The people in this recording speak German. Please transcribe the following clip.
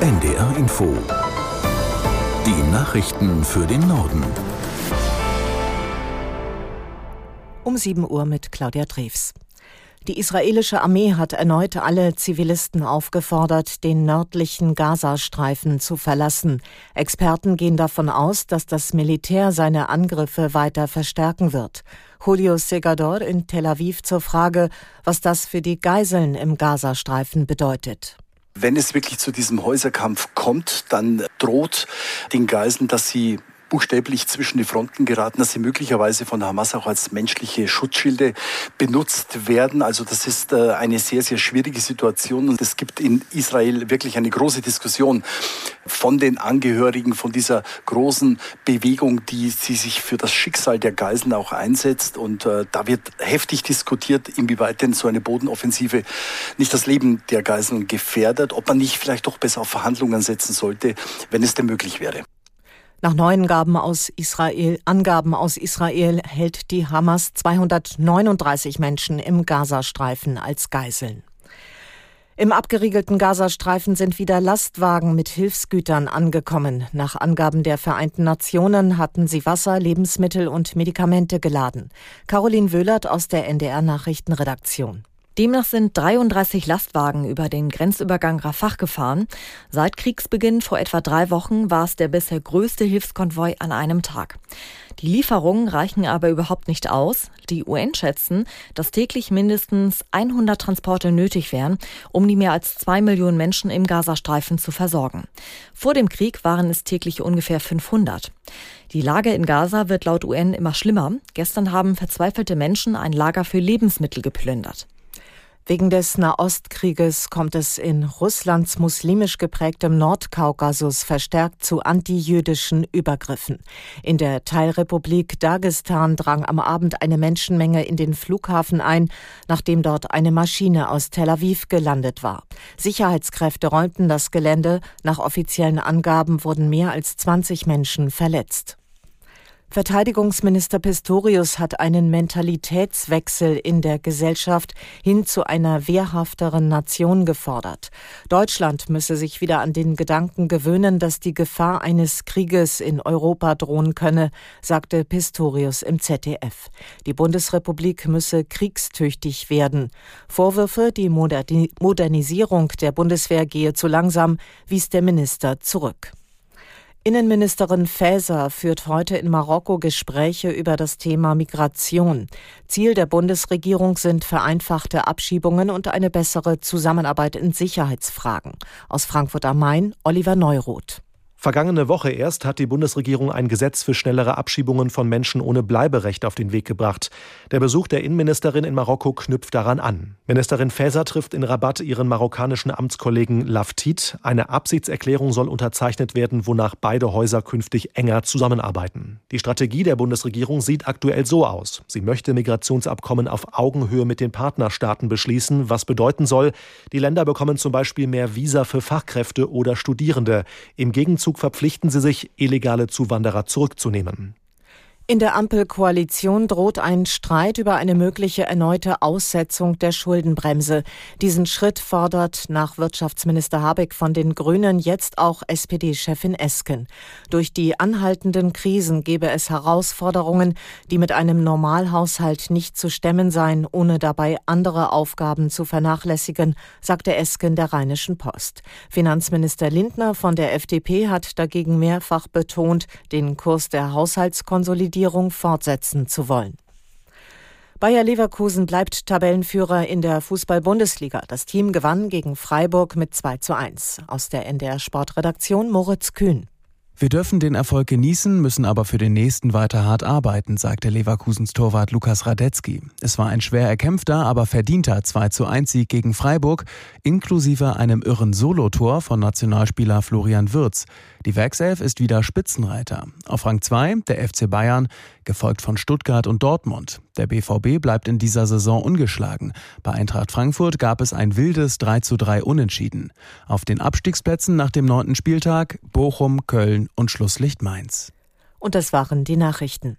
NDR Info. Die Nachrichten für den Norden. Um 7 Uhr mit Claudia Drews. Die israelische Armee hat erneut alle Zivilisten aufgefordert, den nördlichen Gazastreifen zu verlassen. Experten gehen davon aus, dass das Militär seine Angriffe weiter verstärken wird. Julio Segador in Tel Aviv zur Frage, was das für die Geiseln im Gazastreifen bedeutet. Wenn es wirklich zu diesem Häuserkampf kommt, dann droht den Geiseln, dass sie buchstäblich zwischen die Fronten geraten, dass sie möglicherweise von Hamas auch als menschliche Schutzschilde benutzt werden. Also das ist äh, eine sehr, sehr schwierige Situation und es gibt in Israel wirklich eine große Diskussion von den Angehörigen von dieser großen Bewegung, die sie sich für das Schicksal der Geiseln auch einsetzt. Und äh, da wird heftig diskutiert, inwieweit denn so eine Bodenoffensive nicht das Leben der Geiseln gefährdet, ob man nicht vielleicht doch besser auf Verhandlungen setzen sollte, wenn es denn möglich wäre. Nach neuen Gaben aus Israel, Angaben aus Israel hält die Hamas 239 Menschen im Gazastreifen als Geiseln. Im abgeriegelten Gazastreifen sind wieder Lastwagen mit Hilfsgütern angekommen. Nach Angaben der Vereinten Nationen hatten sie Wasser, Lebensmittel und Medikamente geladen. Caroline Wöhlert aus der NDR Nachrichtenredaktion. Demnach sind 33 Lastwagen über den Grenzübergang Rafah gefahren. Seit Kriegsbeginn vor etwa drei Wochen war es der bisher größte Hilfskonvoi an einem Tag. Die Lieferungen reichen aber überhaupt nicht aus. Die UN schätzen, dass täglich mindestens 100 Transporte nötig wären, um die mehr als zwei Millionen Menschen im Gazastreifen zu versorgen. Vor dem Krieg waren es täglich ungefähr 500. Die Lage in Gaza wird laut UN immer schlimmer. Gestern haben verzweifelte Menschen ein Lager für Lebensmittel geplündert. Wegen des Nahostkrieges kommt es in Russlands muslimisch geprägtem Nordkaukasus verstärkt zu antijüdischen Übergriffen. In der Teilrepublik Dagestan drang am Abend eine Menschenmenge in den Flughafen ein, nachdem dort eine Maschine aus Tel Aviv gelandet war. Sicherheitskräfte räumten das Gelände. Nach offiziellen Angaben wurden mehr als 20 Menschen verletzt. Verteidigungsminister Pistorius hat einen Mentalitätswechsel in der Gesellschaft hin zu einer wehrhafteren Nation gefordert. Deutschland müsse sich wieder an den Gedanken gewöhnen, dass die Gefahr eines Krieges in Europa drohen könne, sagte Pistorius im ZDF. Die Bundesrepublik müsse kriegstüchtig werden. Vorwürfe, die Modernisierung der Bundeswehr gehe zu langsam, wies der Minister zurück. Innenministerin Faeser führt heute in Marokko Gespräche über das Thema Migration. Ziel der Bundesregierung sind vereinfachte Abschiebungen und eine bessere Zusammenarbeit in Sicherheitsfragen. Aus Frankfurt am Main, Oliver Neuroth. Vergangene Woche erst hat die Bundesregierung ein Gesetz für schnellere Abschiebungen von Menschen ohne Bleiberecht auf den Weg gebracht. Der Besuch der Innenministerin in Marokko knüpft daran an. Ministerin Faeser trifft in Rabat ihren marokkanischen Amtskollegen Laftit. Eine Absichtserklärung soll unterzeichnet werden, wonach beide Häuser künftig enger zusammenarbeiten. Die Strategie der Bundesregierung sieht aktuell so aus. Sie möchte Migrationsabkommen auf Augenhöhe mit den Partnerstaaten beschließen, was bedeuten soll, die Länder bekommen zum Beispiel mehr Visa für Fachkräfte oder Studierende. Im Gegenzug Gegenzug verpflichten sie sich, illegale Zuwanderer zurückzunehmen. In der Ampelkoalition droht ein Streit über eine mögliche erneute Aussetzung der Schuldenbremse. Diesen Schritt fordert nach Wirtschaftsminister Habeck von den Grünen jetzt auch SPD-Chefin Esken. Durch die anhaltenden Krisen gebe es Herausforderungen, die mit einem Normalhaushalt nicht zu stemmen seien, ohne dabei andere Aufgaben zu vernachlässigen, sagte Esken der Rheinischen Post. Finanzminister Lindner von der FDP hat dagegen mehrfach betont, den Kurs der Haushaltskonsolidierung Regierung fortsetzen zu wollen. Bayer Leverkusen bleibt Tabellenführer in der Fußball-Bundesliga. Das Team gewann gegen Freiburg mit 2 zu 1. Aus der NDR Sportredaktion Moritz Kühn. Wir dürfen den Erfolg genießen, müssen aber für den nächsten weiter hart arbeiten, sagte Leverkusens Torwart Lukas Radetzky. Es war ein schwer erkämpfter, aber verdienter 2 zu 1 Sieg gegen Freiburg, inklusive einem irren Solotor von Nationalspieler Florian Würz. Die Werkself ist wieder Spitzenreiter. Auf Rang 2 der FC Bayern, gefolgt von Stuttgart und Dortmund. Der BVB bleibt in dieser Saison ungeschlagen. Bei Eintracht Frankfurt gab es ein wildes 3 zu 3 Unentschieden. Auf den Abstiegsplätzen nach dem neunten Spieltag Bochum, Köln und Schlusslicht Mainz. Und das waren die Nachrichten.